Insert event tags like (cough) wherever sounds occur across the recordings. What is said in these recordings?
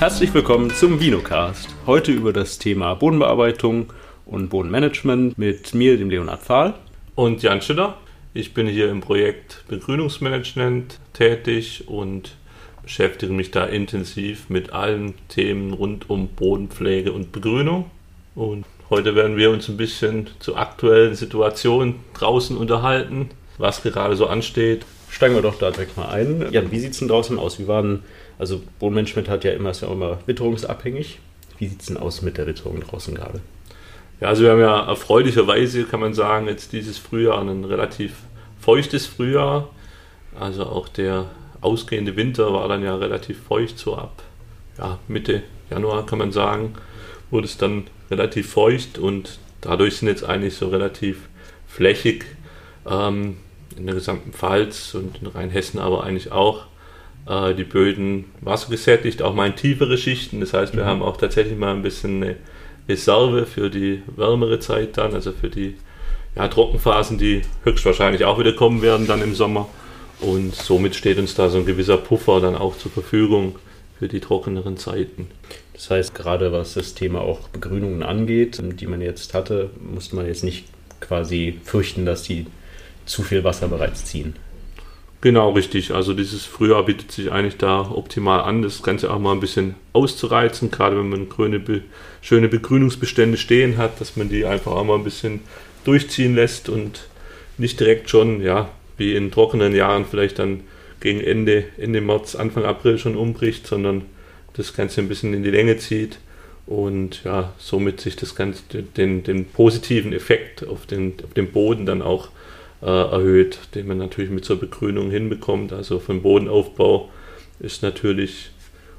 Herzlich willkommen zum Vinocast. Heute über das Thema Bodenbearbeitung und Bodenmanagement mit mir, dem Leonhard Pfahl. Und Jan Schütter. Ich bin hier im Projekt Begrünungsmanagement tätig und beschäftige mich da intensiv mit allen Themen rund um Bodenpflege und Begrünung. Und heute werden wir uns ein bisschen zur aktuellen Situation draußen unterhalten, was gerade so ansteht. Steigen wir doch da direkt mal ein. Jan, wie sieht es denn draußen aus? Wie waren also Bodenmanagement hat ja immer, ist ja auch immer witterungsabhängig. Wie sieht es denn aus mit der Witterung draußen gerade? Ja, also wir haben ja erfreulicherweise, kann man sagen, jetzt dieses Frühjahr ein relativ feuchtes Frühjahr. Also auch der ausgehende Winter war dann ja relativ feucht, so ab ja, Mitte Januar kann man sagen, wurde es dann relativ feucht und dadurch sind jetzt eigentlich so relativ flächig ähm, in der gesamten Pfalz und in Rheinhessen aber eigentlich auch äh, die Böden wassergesättigt, auch mal in tiefere Schichten. Das heißt, wir mhm. haben auch tatsächlich mal ein bisschen eine Reserve für die wärmere Zeit dann, also für die ja, Trockenphasen, die höchstwahrscheinlich auch wieder kommen werden dann im Sommer. Und somit steht uns da so ein gewisser Puffer dann auch zur Verfügung für die trockeneren Zeiten. Das heißt, gerade was das Thema auch Begrünungen angeht, die man jetzt hatte, muss man jetzt nicht quasi fürchten, dass die zu viel Wasser bereits ziehen. Genau, richtig. Also dieses Frühjahr bietet sich eigentlich da optimal an, das Ganze auch mal ein bisschen auszureizen, gerade wenn man grüne, schöne Begrünungsbestände stehen hat, dass man die einfach auch mal ein bisschen durchziehen lässt und nicht direkt schon, ja, wie in trockenen Jahren vielleicht dann gegen Ende, Ende März, Anfang April schon umbricht, sondern das Ganze ein bisschen in die Länge zieht und ja, somit sich das Ganze, den, den positiven Effekt auf den, auf den Boden dann auch äh, erhöht, den man natürlich mit zur Begrünung hinbekommt. Also vom Bodenaufbau ist natürlich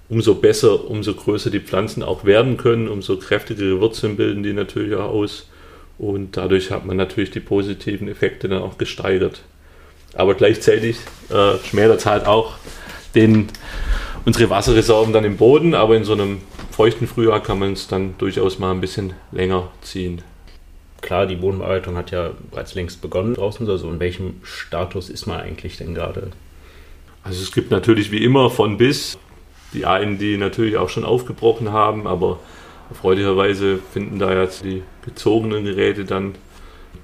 umso besser, umso größer die Pflanzen auch werden können, umso kräftigere Wurzeln bilden die natürlich auch aus. Und dadurch hat man natürlich die positiven Effekte dann auch gesteigert. Aber gleichzeitig äh, schmälert es halt auch den, unsere Wasserreserven dann im Boden, aber in so einem feuchten Frühjahr kann man es dann durchaus mal ein bisschen länger ziehen klar, die Bodenbearbeitung hat ja bereits längst begonnen draußen. Also in welchem Status ist man eigentlich denn gerade? Also es gibt natürlich wie immer von bis die einen, die natürlich auch schon aufgebrochen haben, aber erfreulicherweise finden da jetzt die gezogenen Geräte dann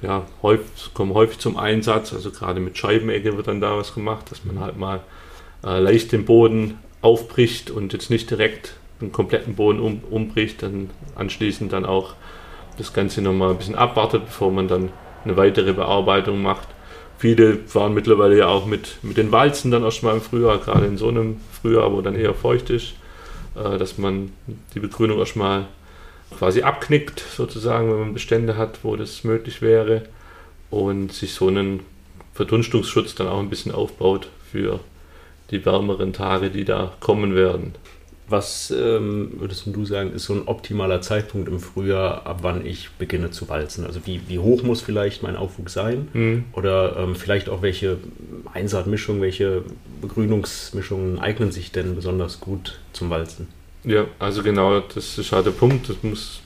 ja, häufig, kommen häufig zum Einsatz. Also gerade mit Scheibenecke wird dann da was gemacht, dass man halt mal äh, leicht den Boden aufbricht und jetzt nicht direkt den kompletten Boden um, umbricht, dann anschließend dann auch das Ganze nochmal ein bisschen abwartet, bevor man dann eine weitere Bearbeitung macht. Viele fahren mittlerweile ja auch mit, mit den Walzen dann erstmal im Frühjahr, gerade in so einem Frühjahr, wo dann eher feucht ist, äh, dass man die Begrünung erstmal quasi abknickt, sozusagen, wenn man Bestände hat, wo das möglich wäre und sich so einen Verdunstungsschutz dann auch ein bisschen aufbaut für die wärmeren Tage, die da kommen werden. Was ähm, würdest du sagen, ist so ein optimaler Zeitpunkt im Frühjahr, ab wann ich beginne zu walzen? Also wie, wie hoch muss vielleicht mein Aufwuchs sein? Mhm. Oder ähm, vielleicht auch welche Einsaatmischungen, welche Begrünungsmischungen eignen sich denn besonders gut zum Walzen? Ja, also genau, das ist halt der Punkt. Das muss,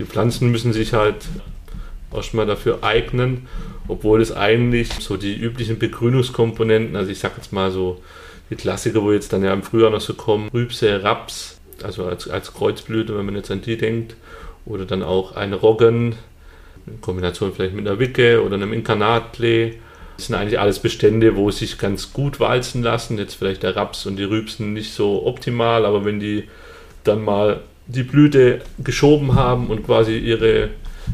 die Pflanzen müssen sich halt erstmal dafür eignen, obwohl es eigentlich so die üblichen Begrünungskomponenten, also ich sag jetzt mal so die Klassiker, wo jetzt dann ja im Frühjahr noch so kommen, Rübse, Raps, also als, als Kreuzblüte, wenn man jetzt an die denkt, oder dann auch ein Roggen, in Kombination vielleicht mit einer Wicke oder einem Inkarnatklee. Das sind eigentlich alles Bestände, wo sich ganz gut walzen lassen. Jetzt vielleicht der Raps und die Rübsen nicht so optimal, aber wenn die dann mal die Blüte geschoben haben und quasi ihre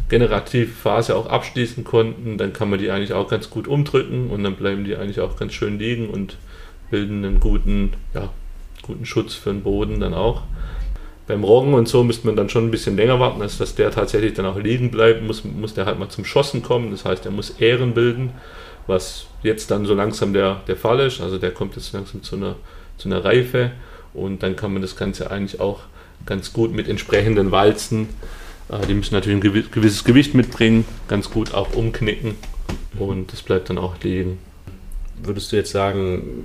generative Phase auch abschließen konnten, dann kann man die eigentlich auch ganz gut umdrücken und dann bleiben die eigentlich auch ganz schön liegen und bilden einen guten, ja, guten Schutz für den Boden dann auch. Beim Roggen und so müsste man dann schon ein bisschen länger warten, als dass der tatsächlich dann auch liegen bleibt, muss, muss der halt mal zum Schossen kommen, das heißt, er muss Ähren bilden, was jetzt dann so langsam der, der Fall ist, also der kommt jetzt langsam zu einer, zu einer Reife. Und dann kann man das Ganze eigentlich auch ganz gut mit entsprechenden Walzen, äh, die müssen natürlich ein gewisses Gewicht mitbringen, ganz gut auch umknicken. Und das bleibt dann auch liegen würdest du jetzt sagen,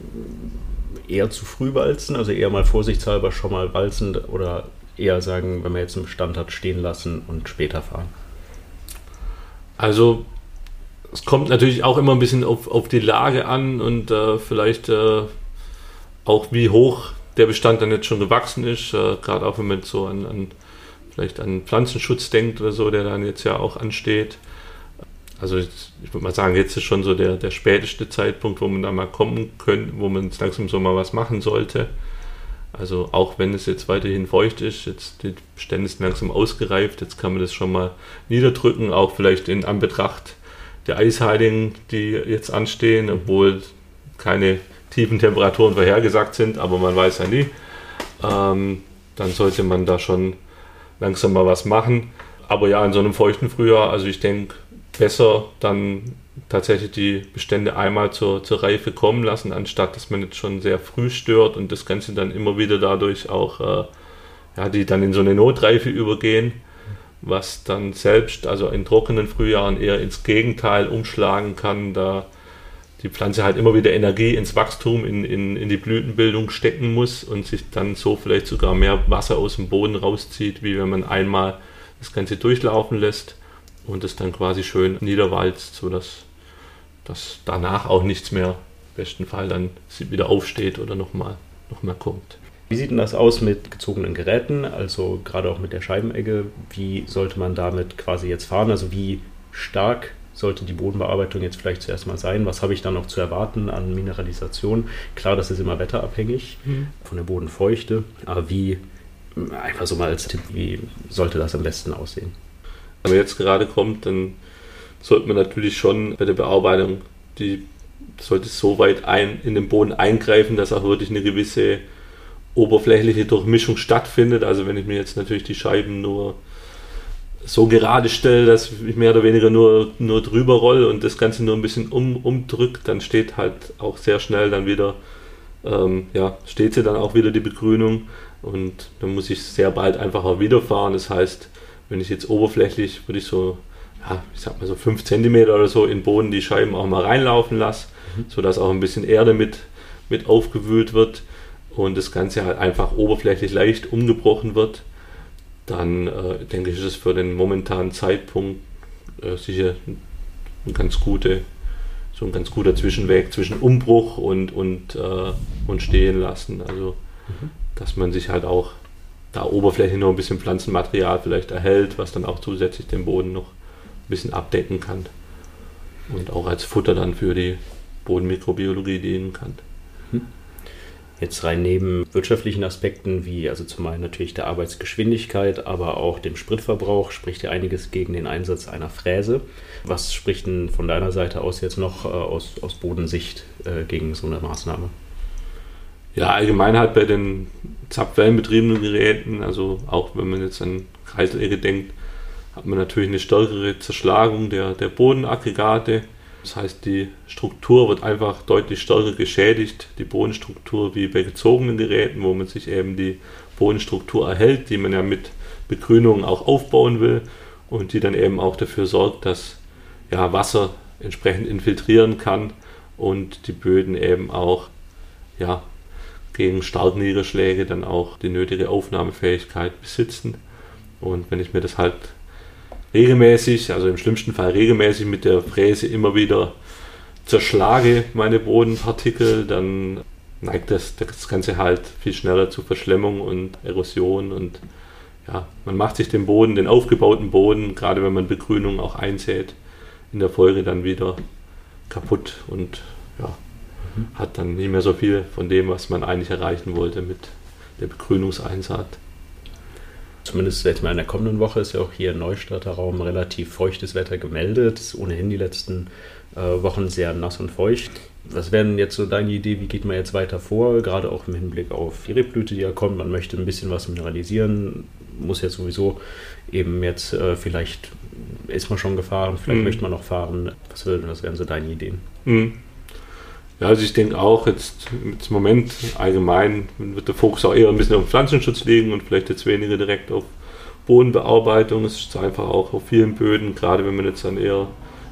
eher zu früh walzen, also eher mal vorsichtshalber schon mal walzen oder eher sagen, wenn man jetzt einen Bestand hat, stehen lassen und später fahren? Also es kommt natürlich auch immer ein bisschen auf, auf die Lage an und äh, vielleicht äh, auch wie hoch der Bestand dann jetzt schon gewachsen ist, äh, gerade auch wenn man so an, an vielleicht an Pflanzenschutz denkt oder so, der dann jetzt ja auch ansteht. Also ich, ich würde mal sagen, jetzt ist schon so der, der späteste Zeitpunkt, wo man da mal kommen könnte, wo man langsam so mal was machen sollte. Also auch wenn es jetzt weiterhin feucht ist, jetzt die Bestände sind langsam ausgereift, jetzt kann man das schon mal niederdrücken, auch vielleicht in Anbetracht der Eisheiligen, die jetzt anstehen, obwohl keine tiefen Temperaturen vorhergesagt sind, aber man weiß ja nie. Ähm, dann sollte man da schon langsam mal was machen. Aber ja, in so einem feuchten Frühjahr, also ich denke, besser dann tatsächlich die Bestände einmal zur, zur Reife kommen lassen, anstatt dass man jetzt schon sehr früh stört und das Ganze dann immer wieder dadurch auch, äh, ja, die dann in so eine Notreife übergehen, was dann selbst, also in trockenen Frühjahren eher ins Gegenteil umschlagen kann, da die Pflanze halt immer wieder Energie ins Wachstum, in, in, in die Blütenbildung stecken muss und sich dann so vielleicht sogar mehr Wasser aus dem Boden rauszieht, wie wenn man einmal das Ganze durchlaufen lässt und es dann quasi schön niederwalzt, sodass dass danach auch nichts mehr im besten Fall dann wieder aufsteht oder nochmal noch mal kommt. Wie sieht denn das aus mit gezogenen Geräten, also gerade auch mit der Scheibenegge? Wie sollte man damit quasi jetzt fahren? Also wie stark sollte die Bodenbearbeitung jetzt vielleicht zuerst mal sein? Was habe ich dann noch zu erwarten an Mineralisation? Klar, das ist immer wetterabhängig mhm. von der Bodenfeuchte, aber wie, einfach so mal als Tipp, wie sollte das am besten aussehen? Man jetzt gerade kommt, dann sollte man natürlich schon bei der Bearbeitung, die sollte so weit ein, in den Boden eingreifen, dass auch wirklich eine gewisse oberflächliche Durchmischung stattfindet. Also wenn ich mir jetzt natürlich die Scheiben nur so gerade stelle, dass ich mehr oder weniger nur, nur drüber roll und das Ganze nur ein bisschen um, umdrückt, dann steht halt auch sehr schnell dann wieder, ähm, ja, steht sie dann auch wieder die Begrünung und dann muss ich sehr bald einfach auch wieder fahren. Das heißt, wenn ich jetzt oberflächlich, würde ich so ja, ich sag mal so 5 cm oder so in den Boden die Scheiben auch mal reinlaufen lasse, mhm. sodass auch ein bisschen Erde mit, mit aufgewühlt wird und das Ganze halt einfach oberflächlich leicht umgebrochen wird, dann äh, denke ich, ist es für den momentanen Zeitpunkt äh, sicher ein ganz gute, so ein ganz guter Zwischenweg zwischen Umbruch und, und, äh, und stehen lassen. Also, mhm. dass man sich halt auch da oberflächlich noch ein bisschen Pflanzenmaterial vielleicht erhält, was dann auch zusätzlich den Boden noch bisschen abdecken kann und auch als Futter dann für die Bodenmikrobiologie dienen kann. Hm. Jetzt rein neben wirtschaftlichen Aspekten, wie also zum einen natürlich der Arbeitsgeschwindigkeit, aber auch dem Spritverbrauch, spricht ja einiges gegen den Einsatz einer Fräse. Was spricht denn von deiner Seite aus jetzt noch äh, aus, aus Bodensicht äh, gegen so eine Maßnahme? Ja, allgemein halt bei den zapfwellenbetriebenen Geräten, also auch wenn man jetzt an Kreiselegge denkt, hat man natürlich eine stärkere Zerschlagung der, der Bodenaggregate. Das heißt, die Struktur wird einfach deutlich stärker geschädigt, die Bodenstruktur, wie bei gezogenen Geräten, wo man sich eben die Bodenstruktur erhält, die man ja mit Begrünung auch aufbauen will und die dann eben auch dafür sorgt, dass ja, Wasser entsprechend infiltrieren kann und die Böden eben auch ja, gegen Starkniederschläge dann auch die nötige Aufnahmefähigkeit besitzen. Und wenn ich mir das halt regelmäßig, also im schlimmsten Fall regelmäßig mit der Fräse immer wieder zerschlage meine Bodenpartikel, dann neigt das, das Ganze halt viel schneller zu Verschlemmung und Erosion und ja, man macht sich den Boden, den aufgebauten Boden, gerade wenn man Begrünung auch einsät, in der Folge dann wieder kaputt und ja, mhm. hat dann nicht mehr so viel von dem, was man eigentlich erreichen wollte mit der Begrünungseinsatz zumindest jetzt mal in der kommenden Woche ist ja auch hier im Neustadter Raum relativ feuchtes Wetter gemeldet. Ist ohnehin die letzten äh, Wochen sehr nass und feucht. Was wäre denn jetzt so deine Idee? Wie geht man jetzt weiter vor? Gerade auch im Hinblick auf die Rebblüte, die ja kommt. Man möchte ein bisschen was mineralisieren. Muss jetzt sowieso eben jetzt äh, vielleicht ist man schon gefahren, vielleicht mhm. möchte man noch fahren. Was, was wären so deine Ideen? Mhm. Ja, also ich denke auch, jetzt im Moment allgemein wird der Fokus auch eher ein bisschen auf Pflanzenschutz liegen und vielleicht jetzt weniger direkt auf Bodenbearbeitung. Es ist einfach auch auf vielen Böden, gerade wenn man jetzt an eher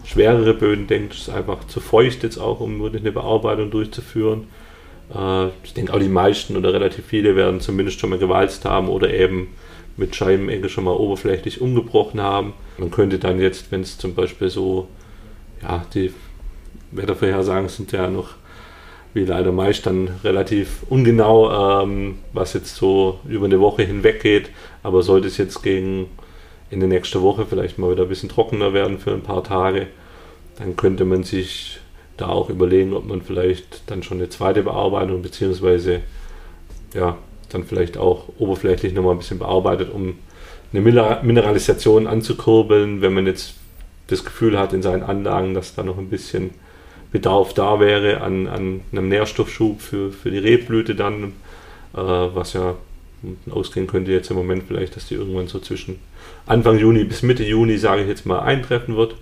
schwerere Böden denkt, ist es einfach zu feucht jetzt auch, um wirklich eine Bearbeitung durchzuführen. Äh, ich denke auch die meisten oder relativ viele werden zumindest schon mal gewalzt haben oder eben mit Scheibenecke schon mal oberflächlich umgebrochen haben. Man könnte dann jetzt, wenn es zum Beispiel so, ja, die Wettervorhersagen sind ja noch wie leider meist dann relativ ungenau, ähm, was jetzt so über eine Woche hinweg geht. Aber sollte es jetzt gegen in der nächsten Woche vielleicht mal wieder ein bisschen trockener werden für ein paar Tage, dann könnte man sich da auch überlegen, ob man vielleicht dann schon eine zweite Bearbeitung beziehungsweise ja, dann vielleicht auch oberflächlich nochmal ein bisschen bearbeitet, um eine Mineralisation anzukurbeln, wenn man jetzt das Gefühl hat in seinen Anlagen, dass da noch ein bisschen Bedarf da wäre an, an einem Nährstoffschub für, für die Rebblüte dann, äh, was ja ausgehen könnte jetzt im Moment vielleicht, dass die irgendwann so zwischen Anfang Juni bis Mitte Juni, sage ich jetzt mal, eintreffen wird.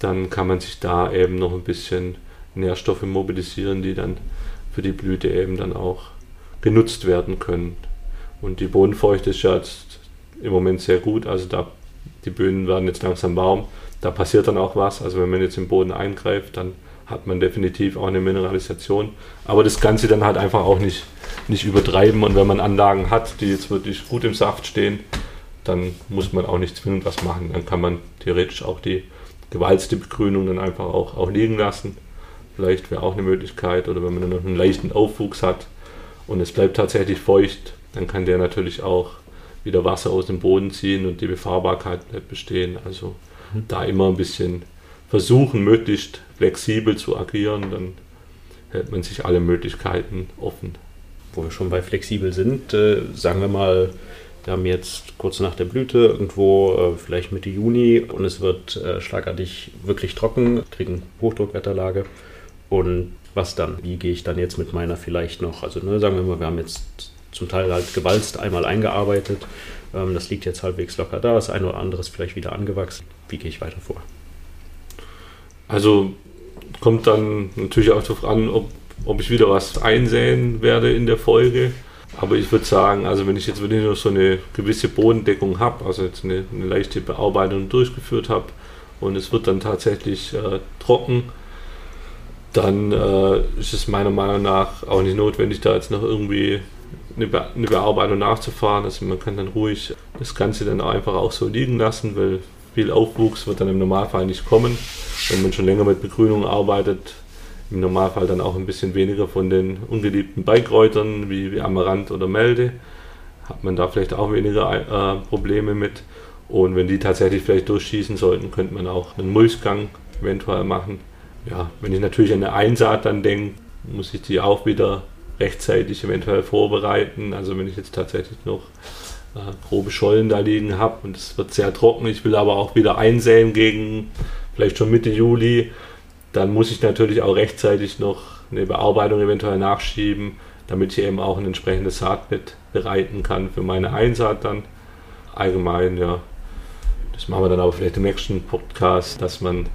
Dann kann man sich da eben noch ein bisschen Nährstoffe mobilisieren, die dann für die Blüte eben dann auch genutzt werden können. Und die Bodenfeuchte ist ja jetzt im Moment sehr gut, also da die Böden werden jetzt langsam warm, da passiert dann auch was. Also wenn man jetzt im Boden eingreift, dann hat man definitiv auch eine Mineralisation. Aber das Ganze dann halt einfach auch nicht, nicht übertreiben. Und wenn man Anlagen hat, die jetzt wirklich gut im Saft stehen, dann muss man auch nicht zwingend was machen. Dann kann man theoretisch auch die gewalzte Begrünung dann einfach auch, auch liegen lassen. Vielleicht wäre auch eine Möglichkeit. Oder wenn man dann noch einen leichten Aufwuchs hat und es bleibt tatsächlich feucht, dann kann der natürlich auch wieder Wasser aus dem Boden ziehen und die Befahrbarkeit bleibt bestehen. Also da immer ein bisschen versuchen, möglichst flexibel zu agieren, dann hält man sich alle Möglichkeiten offen. Wo wir schon bei flexibel sind, äh, sagen wir mal, wir haben jetzt kurz nach der Blüte, irgendwo äh, vielleicht Mitte Juni und es wird äh, schlagartig wirklich trocken, kriegen Hochdruckwetterlage. Und was dann? Wie gehe ich dann jetzt mit meiner vielleicht noch? Also ne, sagen wir mal, wir haben jetzt zum Teil halt gewalzt einmal eingearbeitet. Ähm, das liegt jetzt halbwegs locker da, das eine oder andere ist vielleicht wieder angewachsen. Wie gehe ich weiter vor? Also kommt dann natürlich auch darauf an, ob, ob ich wieder was einsehen werde in der Folge. Aber ich würde sagen, also wenn ich jetzt wirklich nur so eine gewisse Bodendeckung habe, also jetzt eine, eine, leichte Bearbeitung durchgeführt habe und es wird dann tatsächlich äh, trocken, dann äh, ist es meiner Meinung nach auch nicht notwendig, da jetzt noch irgendwie eine, Be eine Bearbeitung nachzufahren. Also man kann dann ruhig das Ganze dann einfach auch so liegen lassen, weil viel Aufwuchs wird dann im Normalfall nicht kommen. Wenn man schon länger mit Begrünung arbeitet, im Normalfall dann auch ein bisschen weniger von den ungeliebten Beikräutern wie, wie Amaranth oder Melde. Hat man da vielleicht auch weniger äh, Probleme mit. Und wenn die tatsächlich vielleicht durchschießen sollten, könnte man auch einen Mulchgang eventuell machen. Ja, wenn ich natürlich an eine Einsaat dann denke, muss ich die auch wieder rechtzeitig eventuell vorbereiten. Also wenn ich jetzt tatsächlich noch äh, grobe Schollen da liegen habe und es wird sehr trocken, ich will aber auch wieder einsäen gegen vielleicht schon Mitte Juli, dann muss ich natürlich auch rechtzeitig noch eine Bearbeitung eventuell nachschieben, damit ich eben auch ein entsprechendes Saatbett bereiten kann für meine Einsaat dann. Allgemein, ja. Das machen wir dann aber vielleicht im nächsten Podcast, dass man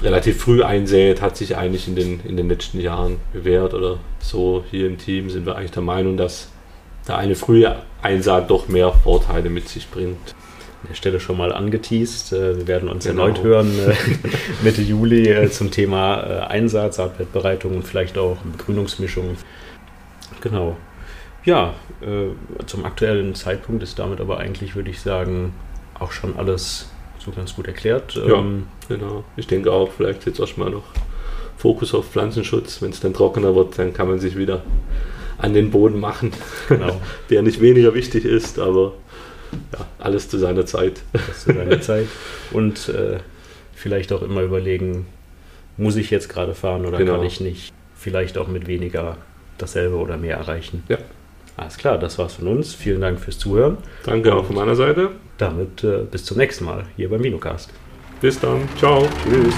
relativ früh einsät, hat sich eigentlich in den, in den letzten Jahren bewährt oder so. Hier im Team sind wir eigentlich der Meinung, dass da eine frühe Einsaat doch mehr Vorteile mit sich bringt. An der Stelle schon mal angeteased. Äh, wir werden uns genau. erneut hören äh, (laughs) Mitte Juli äh, zum Thema Einsaat, Saatbettbereitung und vielleicht auch Begrünungsmischung. Genau. Ja, zum aktuellen Zeitpunkt ist damit aber eigentlich, würde ich sagen, auch schon alles so ganz gut erklärt. Ja, ähm, genau. Ich denke auch, vielleicht jetzt erstmal noch Fokus auf Pflanzenschutz. Wenn es dann trockener wird, dann kann man sich wieder an den Boden machen, genau. (laughs) der nicht weniger wichtig ist, aber ja, alles zu seiner Zeit. Alles zu seiner (laughs) Zeit. Und äh, vielleicht auch immer überlegen, muss ich jetzt gerade fahren oder genau. kann ich nicht? Vielleicht auch mit weniger dasselbe oder mehr erreichen. Ja. Alles klar, das war's von uns. Vielen Dank fürs Zuhören. Danke auch von meiner Seite. Damit äh, bis zum nächsten Mal hier beim Minocast. Bis dann. Ciao. Tschüss.